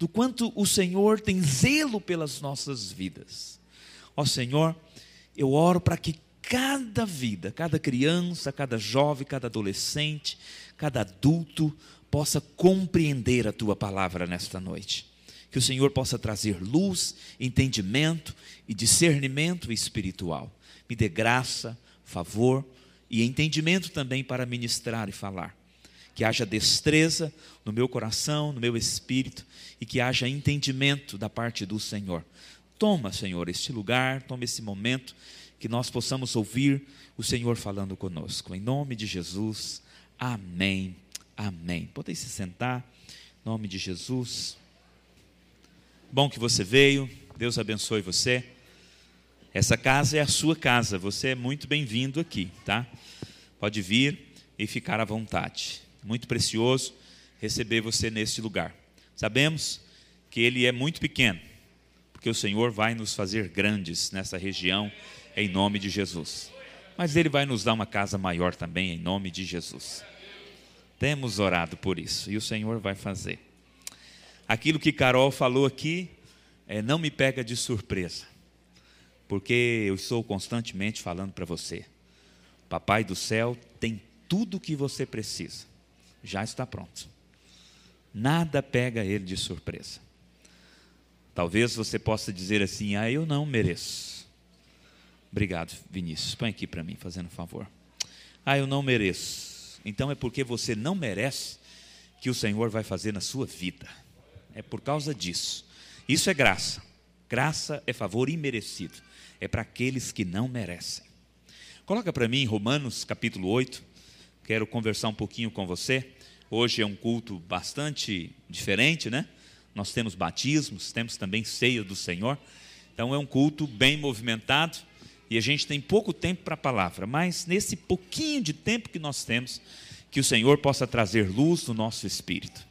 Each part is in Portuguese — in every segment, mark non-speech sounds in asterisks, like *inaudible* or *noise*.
do quanto o Senhor tem zelo pelas nossas vidas. Ó Senhor, eu oro para que cada vida, cada criança, cada jovem, cada adolescente, cada adulto possa compreender a tua palavra nesta noite. Que o Senhor possa trazer luz, entendimento e discernimento espiritual. Me dê graça, favor e entendimento também para ministrar e falar. Que haja destreza no meu coração, no meu espírito e que haja entendimento da parte do Senhor. Toma, Senhor, este lugar, toma esse momento que nós possamos ouvir o Senhor falando conosco. Em nome de Jesus, amém, amém. Podem se sentar, em nome de Jesus. Bom que você veio, Deus abençoe você. Essa casa é a sua casa, você é muito bem-vindo aqui, tá? Pode vir e ficar à vontade. Muito precioso receber você neste lugar. Sabemos que ele é muito pequeno, porque o Senhor vai nos fazer grandes nessa região em nome de Jesus. Mas Ele vai nos dar uma casa maior também, em nome de Jesus. Temos orado por isso e o Senhor vai fazer. Aquilo que Carol falou aqui, é, não me pega de surpresa, porque eu estou constantemente falando para você. Papai do céu tem tudo o que você precisa, já está pronto. Nada pega ele de surpresa. Talvez você possa dizer assim: ah, eu não mereço. Obrigado, Vinícius. Põe aqui para mim, fazendo um favor. Ah, eu não mereço. Então é porque você não merece que o Senhor vai fazer na sua vida. É por causa disso. Isso é graça. Graça é favor imerecido. É para aqueles que não merecem. Coloca para mim Romanos capítulo 8. Quero conversar um pouquinho com você. Hoje é um culto bastante diferente, né? Nós temos batismos, temos também ceia do Senhor. Então é um culto bem movimentado e a gente tem pouco tempo para a palavra, mas nesse pouquinho de tempo que nós temos, que o Senhor possa trazer luz no nosso espírito.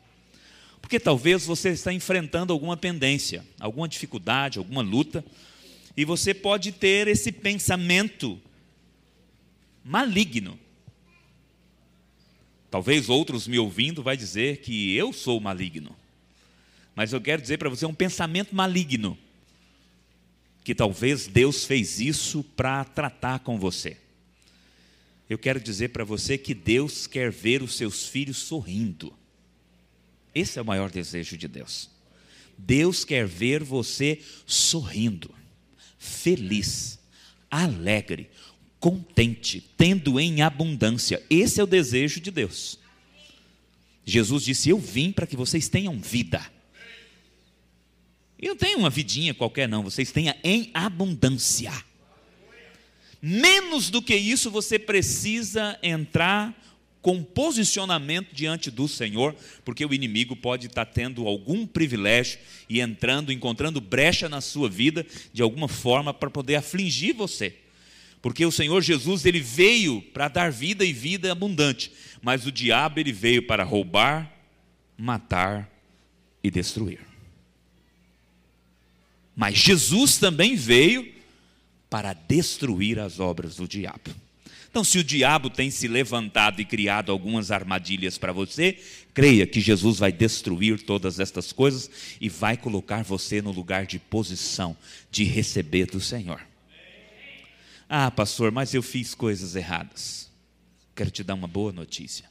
Porque talvez você está enfrentando alguma pendência, alguma dificuldade, alguma luta, e você pode ter esse pensamento maligno. Talvez outros me ouvindo vai dizer que eu sou maligno. Mas eu quero dizer para você um pensamento maligno que talvez Deus fez isso para tratar com você. Eu quero dizer para você que Deus quer ver os seus filhos sorrindo. Esse é o maior desejo de Deus. Deus quer ver você sorrindo, feliz, alegre, contente, tendo em abundância. Esse é o desejo de Deus. Jesus disse: Eu vim para que vocês tenham vida e não tem uma vidinha qualquer, não. Vocês tenham em abundância. Menos do que isso, você precisa entrar com posicionamento diante do Senhor, porque o inimigo pode estar tendo algum privilégio e entrando, encontrando brecha na sua vida de alguma forma para poder afligir você. Porque o Senhor Jesus, ele veio para dar vida e vida abundante, mas o diabo ele veio para roubar, matar e destruir. Mas Jesus também veio para destruir as obras do diabo. Então, se o diabo tem se levantado e criado algumas armadilhas para você, creia que Jesus vai destruir todas estas coisas e vai colocar você no lugar de posição, de receber do Senhor. Ah, pastor, mas eu fiz coisas erradas. Quero te dar uma boa notícia.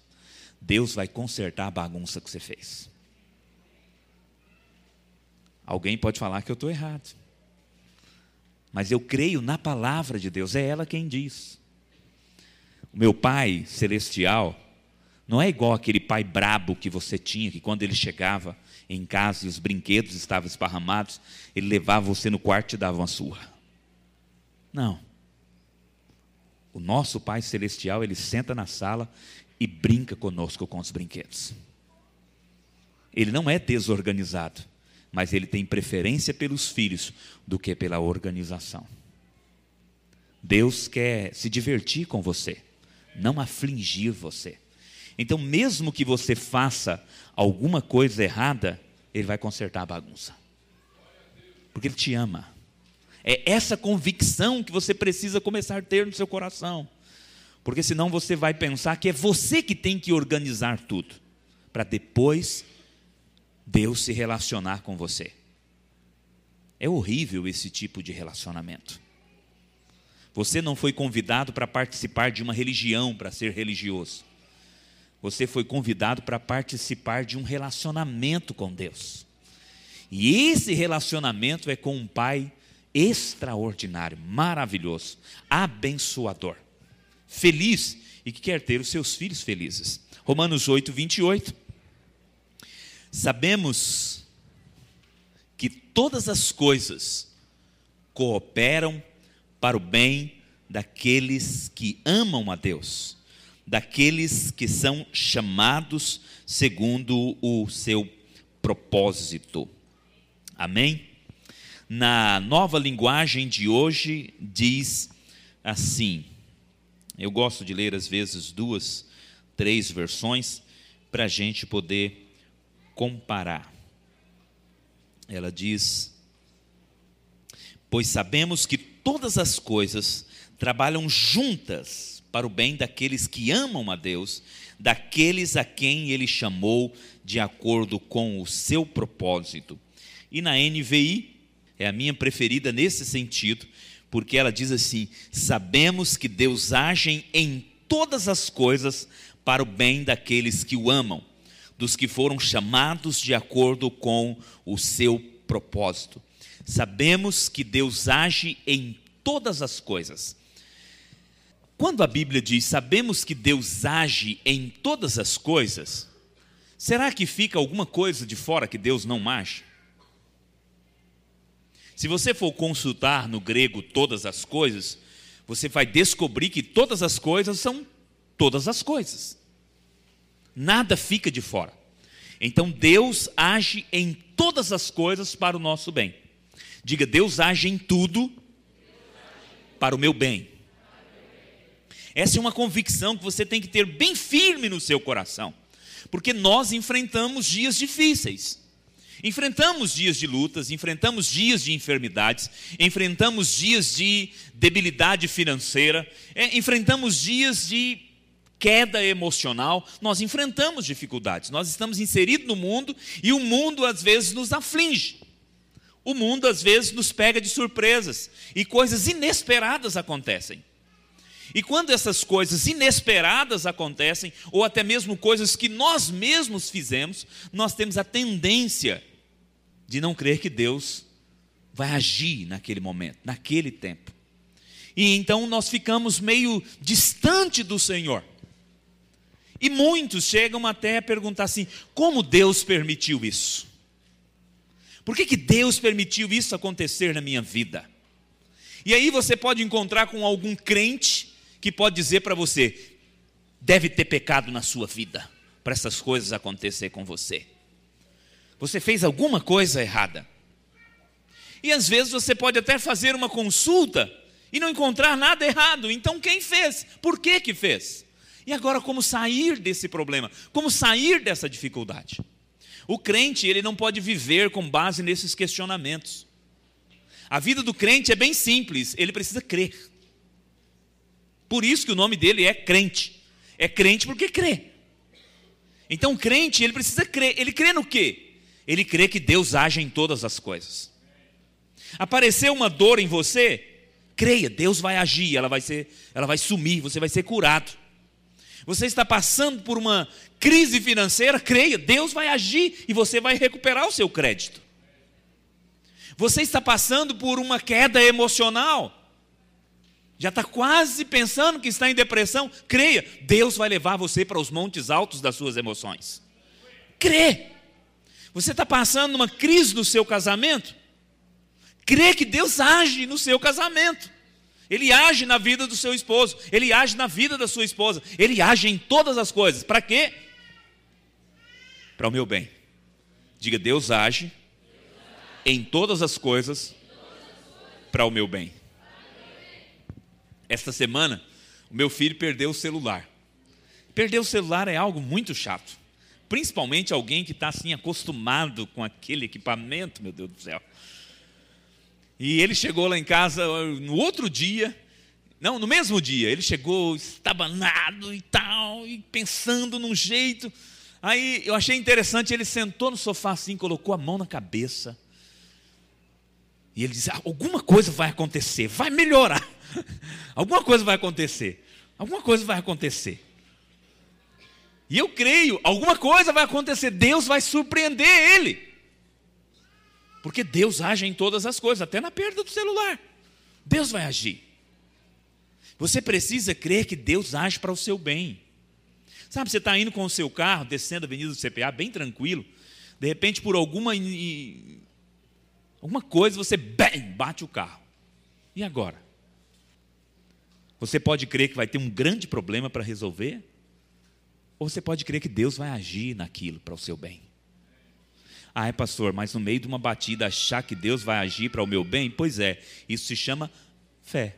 Deus vai consertar a bagunça que você fez. Alguém pode falar que eu estou errado. Mas eu creio na palavra de Deus, é ela quem diz. O meu pai celestial não é igual aquele pai brabo que você tinha, que quando ele chegava em casa e os brinquedos estavam esparramados, ele levava você no quarto e te dava uma surra. Não. O nosso Pai Celestial, ele senta na sala e brinca conosco com os brinquedos. Ele não é desorganizado mas ele tem preferência pelos filhos do que pela organização. Deus quer se divertir com você, não afligir você. Então, mesmo que você faça alguma coisa errada, Ele vai consertar a bagunça, porque Ele te ama. É essa convicção que você precisa começar a ter no seu coração, porque senão você vai pensar que é você que tem que organizar tudo, para depois Deus se relacionar com você. É horrível esse tipo de relacionamento. Você não foi convidado para participar de uma religião para ser religioso. Você foi convidado para participar de um relacionamento com Deus. E esse relacionamento é com um Pai extraordinário, maravilhoso, abençoador, feliz e que quer ter os seus filhos felizes. Romanos 8, 28. Sabemos que todas as coisas cooperam para o bem daqueles que amam a Deus, daqueles que são chamados segundo o seu propósito. Amém? Na nova linguagem de hoje, diz assim: eu gosto de ler às vezes duas, três versões, para a gente poder comparar. Ela diz: Pois sabemos que todas as coisas trabalham juntas para o bem daqueles que amam a Deus, daqueles a quem Ele chamou de acordo com o seu propósito. E na NVI, é a minha preferida nesse sentido, porque ela diz assim: sabemos que Deus age em todas as coisas para o bem daqueles que o amam, dos que foram chamados de acordo com o seu propósito. Sabemos que Deus age em todas as coisas. Quando a Bíblia diz sabemos que Deus age em todas as coisas, será que fica alguma coisa de fora que Deus não age? Se você for consultar no grego todas as coisas, você vai descobrir que todas as coisas são todas as coisas. Nada fica de fora. Então Deus age em todas as coisas para o nosso bem. Diga, Deus age em tudo para o meu bem. Essa é uma convicção que você tem que ter bem firme no seu coração, porque nós enfrentamos dias difíceis. Enfrentamos dias de lutas, enfrentamos dias de enfermidades, enfrentamos dias de debilidade financeira, é, enfrentamos dias de queda emocional, nós enfrentamos dificuldades. Nós estamos inseridos no mundo e o mundo às vezes nos aflige. O mundo às vezes nos pega de surpresas e coisas inesperadas acontecem. E quando essas coisas inesperadas acontecem, ou até mesmo coisas que nós mesmos fizemos, nós temos a tendência de não crer que Deus vai agir naquele momento, naquele tempo. E então nós ficamos meio distante do Senhor. E muitos chegam até a perguntar assim: como Deus permitiu isso? Por que, que Deus permitiu isso acontecer na minha vida? E aí você pode encontrar com algum crente que pode dizer para você: deve ter pecado na sua vida para essas coisas acontecer com você. Você fez alguma coisa errada. E às vezes você pode até fazer uma consulta e não encontrar nada errado. Então quem fez? Por que que fez? E agora como sair desse problema? Como sair dessa dificuldade? O crente, ele não pode viver com base nesses questionamentos. A vida do crente é bem simples, ele precisa crer. Por isso que o nome dele é crente. É crente porque crê. Então, crente, ele precisa crer. Ele crê no quê? ele crê que Deus age em todas as coisas. Apareceu uma dor em você, creia, Deus vai agir, ela vai ser, ela vai sumir, você vai ser curado. Você está passando por uma crise financeira, creia, Deus vai agir e você vai recuperar o seu crédito. Você está passando por uma queda emocional, já está quase pensando que está em depressão, creia, Deus vai levar você para os montes altos das suas emoções. Crê. Você está passando uma crise no seu casamento? Crê que Deus age no seu casamento. Ele age na vida do seu esposo, ele age na vida da sua esposa, ele age em todas as coisas. Para quê? Para o meu bem. Diga, Deus age em todas as coisas para o meu bem. Esta semana, o meu filho perdeu o celular. Perder o celular é algo muito chato. Principalmente alguém que está assim acostumado com aquele equipamento, meu Deus do céu. E ele chegou lá em casa no outro dia, não, no mesmo dia, ele chegou estabanado e tal, e pensando num jeito. Aí eu achei interessante, ele sentou no sofá assim, colocou a mão na cabeça. E ele disse: ah, alguma coisa vai acontecer, vai melhorar. *laughs* alguma coisa vai acontecer. Alguma coisa vai acontecer. E eu creio, alguma coisa vai acontecer, Deus vai surpreender ele. Porque Deus age em todas as coisas, até na perda do celular. Deus vai agir. Você precisa crer que Deus age para o seu bem. Sabe, você está indo com o seu carro, descendo a avenida do CPA, bem tranquilo. De repente, por alguma, alguma coisa, você bem, bate o carro. E agora? Você pode crer que vai ter um grande problema para resolver? Ou você pode crer que Deus vai agir naquilo para o seu bem? Ah, é pastor, mas no meio de uma batida achar que Deus vai agir para o meu bem? Pois é, isso se chama fé.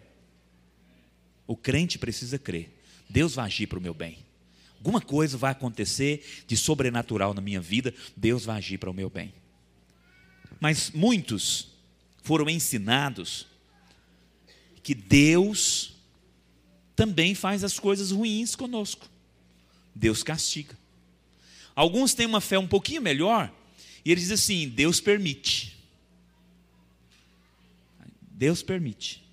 O crente precisa crer. Deus vai agir para o meu bem. Alguma coisa vai acontecer de sobrenatural na minha vida, Deus vai agir para o meu bem. Mas muitos foram ensinados que Deus também faz as coisas ruins conosco. Deus castiga. Alguns têm uma fé um pouquinho melhor e eles dizem assim: Deus permite. Deus permite.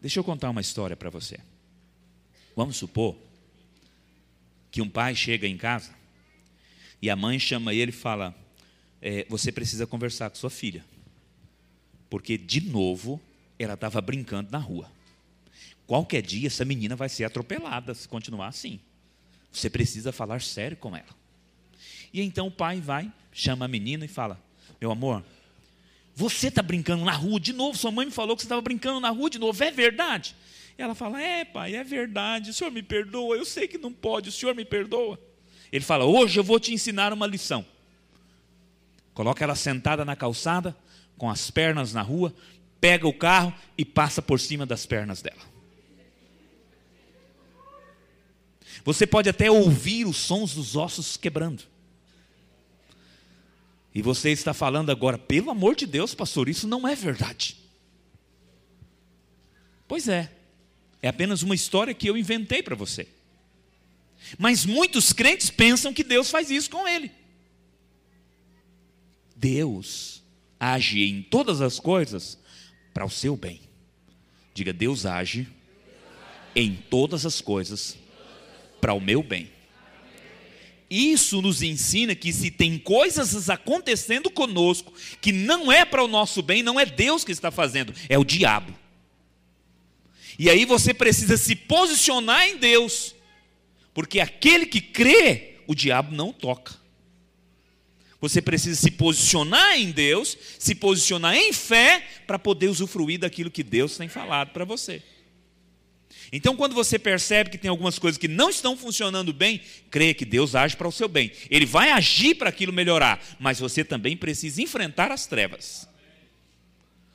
Deixa eu contar uma história para você. Vamos supor que um pai chega em casa e a mãe chama ele e fala: é, Você precisa conversar com sua filha, porque de novo ela estava brincando na rua. Qualquer dia essa menina vai ser atropelada se continuar assim. Você precisa falar sério com ela. E então o pai vai, chama a menina e fala: Meu amor, você está brincando na rua de novo? Sua mãe me falou que você estava brincando na rua de novo, é verdade? E ela fala: É, pai, é verdade, o senhor me perdoa, eu sei que não pode, o senhor me perdoa. Ele fala: Hoje eu vou te ensinar uma lição. Coloca ela sentada na calçada, com as pernas na rua, pega o carro e passa por cima das pernas dela. Você pode até ouvir os sons dos ossos quebrando. E você está falando agora, pelo amor de Deus, pastor, isso não é verdade. Pois é, é apenas uma história que eu inventei para você. Mas muitos crentes pensam que Deus faz isso com ele. Deus age em todas as coisas para o seu bem. Diga, Deus age em todas as coisas para o meu bem. Isso nos ensina que se tem coisas acontecendo conosco que não é para o nosso bem, não é Deus que está fazendo, é o diabo. E aí você precisa se posicionar em Deus, porque aquele que crê, o diabo não toca. Você precisa se posicionar em Deus, se posicionar em fé, para poder usufruir daquilo que Deus tem falado para você. Então, quando você percebe que tem algumas coisas que não estão funcionando bem, creia que Deus age para o seu bem. Ele vai agir para aquilo melhorar, mas você também precisa enfrentar as trevas.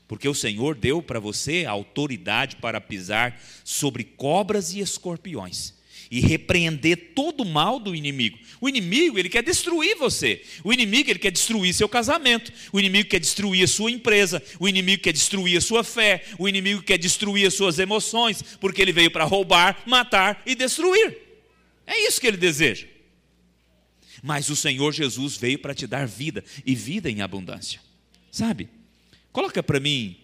Porque o Senhor deu para você a autoridade para pisar sobre cobras e escorpiões e repreender todo o mal do inimigo. O inimigo, ele quer destruir você. O inimigo, ele quer destruir seu casamento. O inimigo quer destruir a sua empresa. O inimigo quer destruir a sua fé. O inimigo quer destruir as suas emoções, porque ele veio para roubar, matar e destruir. É isso que ele deseja. Mas o Senhor Jesus veio para te dar vida e vida em abundância. Sabe? Coloca para mim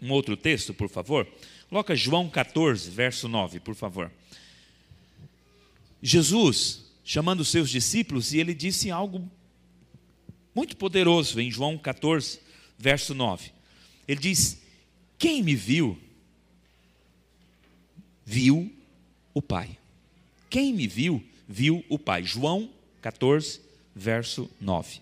um outro texto, por favor. Coloca João 14, verso 9, por favor. Jesus, chamando os seus discípulos, e ele disse algo muito poderoso em João 14, verso 9. Ele diz: Quem me viu, viu o Pai. Quem me viu, viu o Pai. João 14, verso 9.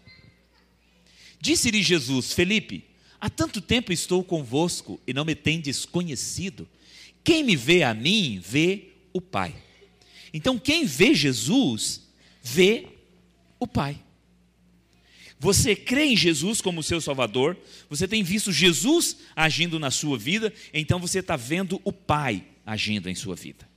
Disse-lhe Jesus: Felipe, há tanto tempo estou convosco e não me tendes conhecido. Quem me vê a mim, vê o Pai. Então, quem vê Jesus, vê o Pai. Você crê em Jesus como seu Salvador, você tem visto Jesus agindo na sua vida, então você está vendo o Pai agindo em sua vida.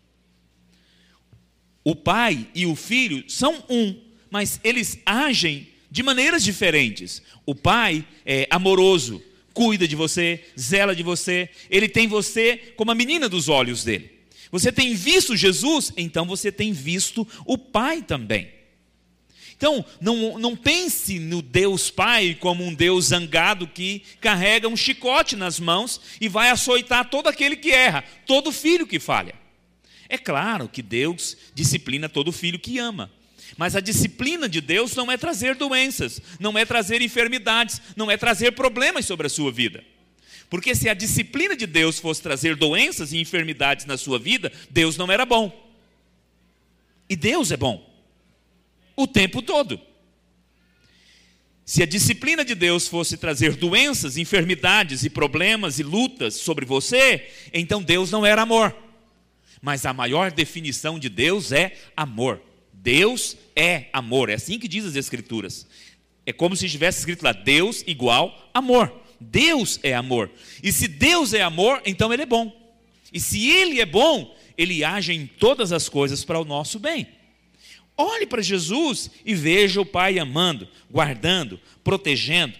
O Pai e o Filho são um, mas eles agem de maneiras diferentes. O Pai é amoroso, cuida de você, zela de você, ele tem você como a menina dos olhos dele. Você tem visto Jesus? Então você tem visto o Pai também. Então, não, não pense no Deus Pai como um Deus zangado que carrega um chicote nas mãos e vai açoitar todo aquele que erra, todo filho que falha. É claro que Deus disciplina todo filho que ama. Mas a disciplina de Deus não é trazer doenças, não é trazer enfermidades, não é trazer problemas sobre a sua vida. Porque se a disciplina de Deus fosse trazer doenças e enfermidades na sua vida, Deus não era bom. E Deus é bom o tempo todo. Se a disciplina de Deus fosse trazer doenças, enfermidades e problemas e lutas sobre você, então Deus não era amor. Mas a maior definição de Deus é amor. Deus é amor. É assim que diz as Escrituras. É como se estivesse escrito lá: Deus igual amor. Deus é amor. E se Deus é amor, então Ele é bom. E se Ele é bom, Ele age em todas as coisas para o nosso bem. Olhe para Jesus e veja o Pai amando, guardando, protegendo,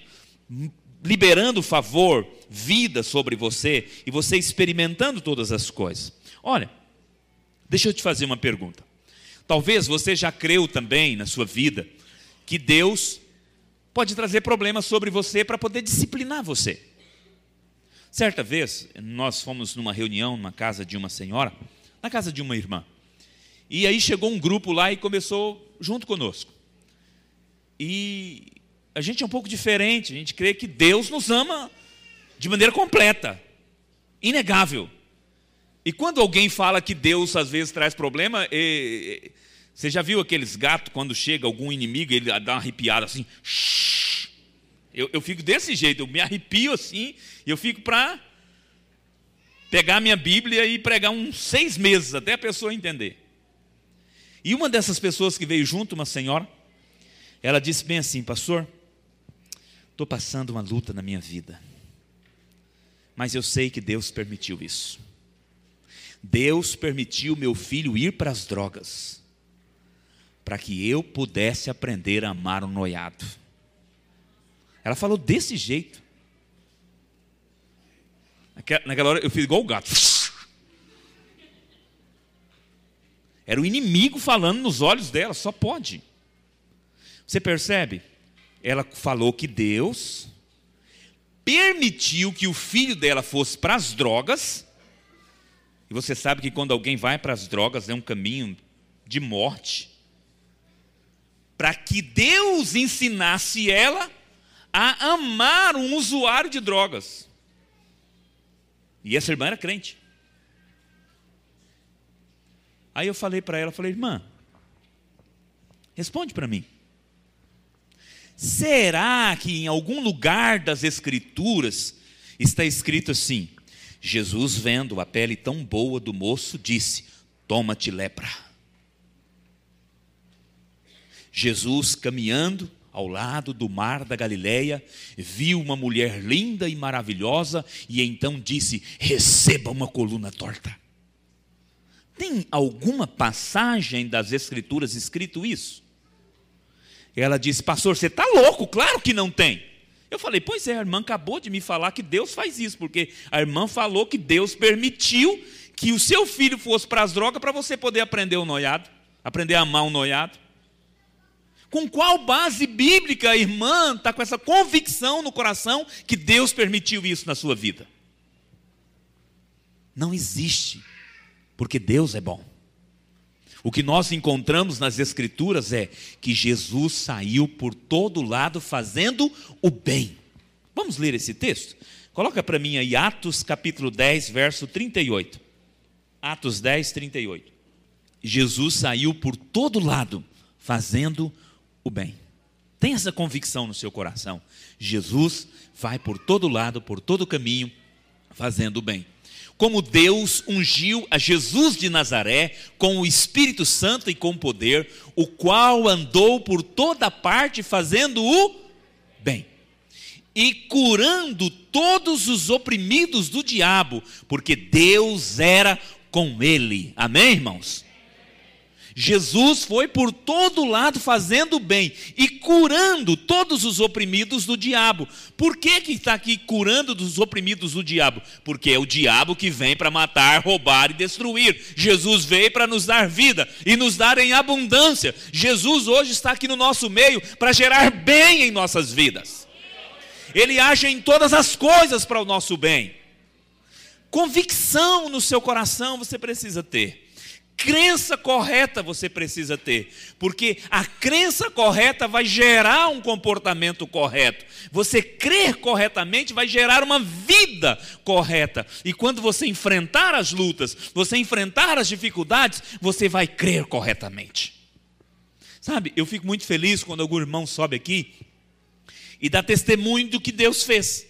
liberando favor, vida sobre você e você experimentando todas as coisas. Olha, deixa eu te fazer uma pergunta. Talvez você já creu também na sua vida que Deus pode trazer problemas sobre você para poder disciplinar você. Certa vez, nós fomos numa reunião na casa de uma senhora, na casa de uma irmã. E aí chegou um grupo lá e começou junto conosco. E a gente é um pouco diferente, a gente crê que Deus nos ama de maneira completa, inegável. E quando alguém fala que Deus às vezes traz problema, você já viu aqueles gatos quando chega algum inimigo, ele dá uma arrepiada assim? Eu, eu fico desse jeito, eu me arrepio assim, e eu fico para pegar minha Bíblia e pregar uns seis meses até a pessoa entender. E uma dessas pessoas que veio junto, uma senhora, ela disse bem assim: Pastor, estou passando uma luta na minha vida, mas eu sei que Deus permitiu isso. Deus permitiu meu filho ir para as drogas, para que eu pudesse aprender a amar o noiado. Ela falou desse jeito. Naquela hora eu fiz igual o gato. Era o inimigo falando nos olhos dela, só pode. Você percebe? Ela falou que Deus permitiu que o filho dela fosse para as drogas. E você sabe que quando alguém vai para as drogas é um caminho de morte. Para que Deus ensinasse ela a amar um usuário de drogas. E essa irmã era crente. Aí eu falei para ela, falei, irmã, responde para mim. Será que em algum lugar das Escrituras está escrito assim: Jesus, vendo a pele tão boa do moço, disse: Toma-te lepra. Jesus, caminhando ao lado do mar da Galileia, viu uma mulher linda e maravilhosa e então disse: Receba uma coluna torta. Tem alguma passagem das Escrituras escrito isso? Ela disse, pastor, você está louco? Claro que não tem. Eu falei, pois é, a irmã acabou de me falar que Deus faz isso, porque a irmã falou que Deus permitiu que o seu filho fosse para as drogas para você poder aprender o noiado, aprender a amar o noiado. Com qual base bíblica irmã está com essa convicção no coração que Deus permitiu isso na sua vida? Não existe porque Deus é bom. O que nós encontramos nas Escrituras é que Jesus saiu por todo lado fazendo o bem. Vamos ler esse texto? Coloca para mim aí Atos capítulo 10, verso 38. Atos 10, 38. Jesus saiu por todo lado fazendo o bem. Tem essa convicção no seu coração. Jesus vai por todo lado, por todo caminho, fazendo o bem como Deus ungiu a Jesus de Nazaré com o Espírito Santo e com poder, o qual andou por toda parte fazendo o bem e curando todos os oprimidos do diabo, porque Deus era com ele. Amém, irmãos? Jesus foi por todo lado fazendo bem e curando todos os oprimidos do diabo. Por que que está aqui curando dos oprimidos do diabo? Porque é o diabo que vem para matar, roubar e destruir. Jesus veio para nos dar vida e nos dar em abundância. Jesus hoje está aqui no nosso meio para gerar bem em nossas vidas. Ele age em todas as coisas para o nosso bem. Convicção no seu coração você precisa ter crença correta você precisa ter, porque a crença correta vai gerar um comportamento correto. Você crer corretamente vai gerar uma vida correta. E quando você enfrentar as lutas, você enfrentar as dificuldades, você vai crer corretamente. Sabe, eu fico muito feliz quando algum irmão sobe aqui e dá testemunho do que Deus fez.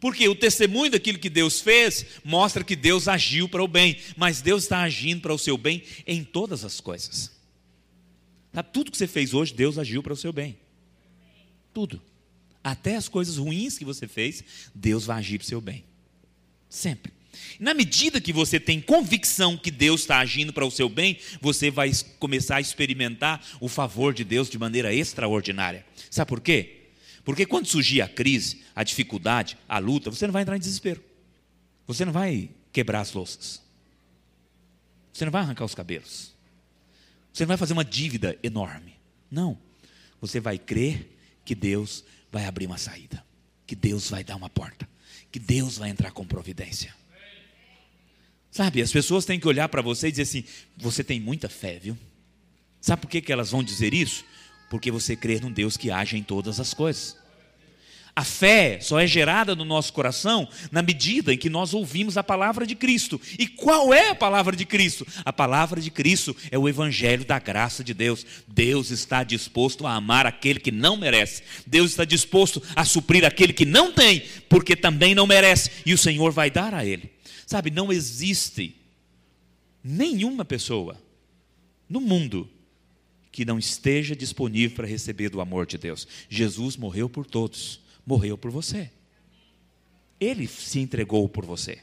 Porque o testemunho daquilo que Deus fez mostra que Deus agiu para o bem, mas Deus está agindo para o seu bem em todas as coisas. Tá? Tudo que você fez hoje, Deus agiu para o seu bem. Tudo. Até as coisas ruins que você fez, Deus vai agir para o seu bem. Sempre. Na medida que você tem convicção que Deus está agindo para o seu bem, você vai começar a experimentar o favor de Deus de maneira extraordinária. Sabe por quê? Porque quando surgir a crise, a dificuldade, a luta, você não vai entrar em desespero. Você não vai quebrar as louças. Você não vai arrancar os cabelos. Você não vai fazer uma dívida enorme. Não. Você vai crer que Deus vai abrir uma saída. Que Deus vai dar uma porta. Que Deus vai entrar com providência. Sabe, as pessoas têm que olhar para você e dizer assim: você tem muita fé, viu? Sabe por que, que elas vão dizer isso? Porque você crê num Deus que age em todas as coisas. A fé só é gerada no nosso coração na medida em que nós ouvimos a palavra de Cristo. E qual é a palavra de Cristo? A palavra de Cristo é o evangelho da graça de Deus. Deus está disposto a amar aquele que não merece. Deus está disposto a suprir aquele que não tem, porque também não merece, e o Senhor vai dar a ele. Sabe, não existe nenhuma pessoa no mundo que não esteja disponível para receber do amor de Deus. Jesus morreu por todos, morreu por você. Ele se entregou por você.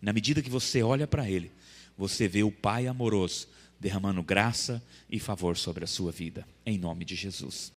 Na medida que você olha para Ele, você vê o Pai amoroso derramando graça e favor sobre a sua vida, em nome de Jesus.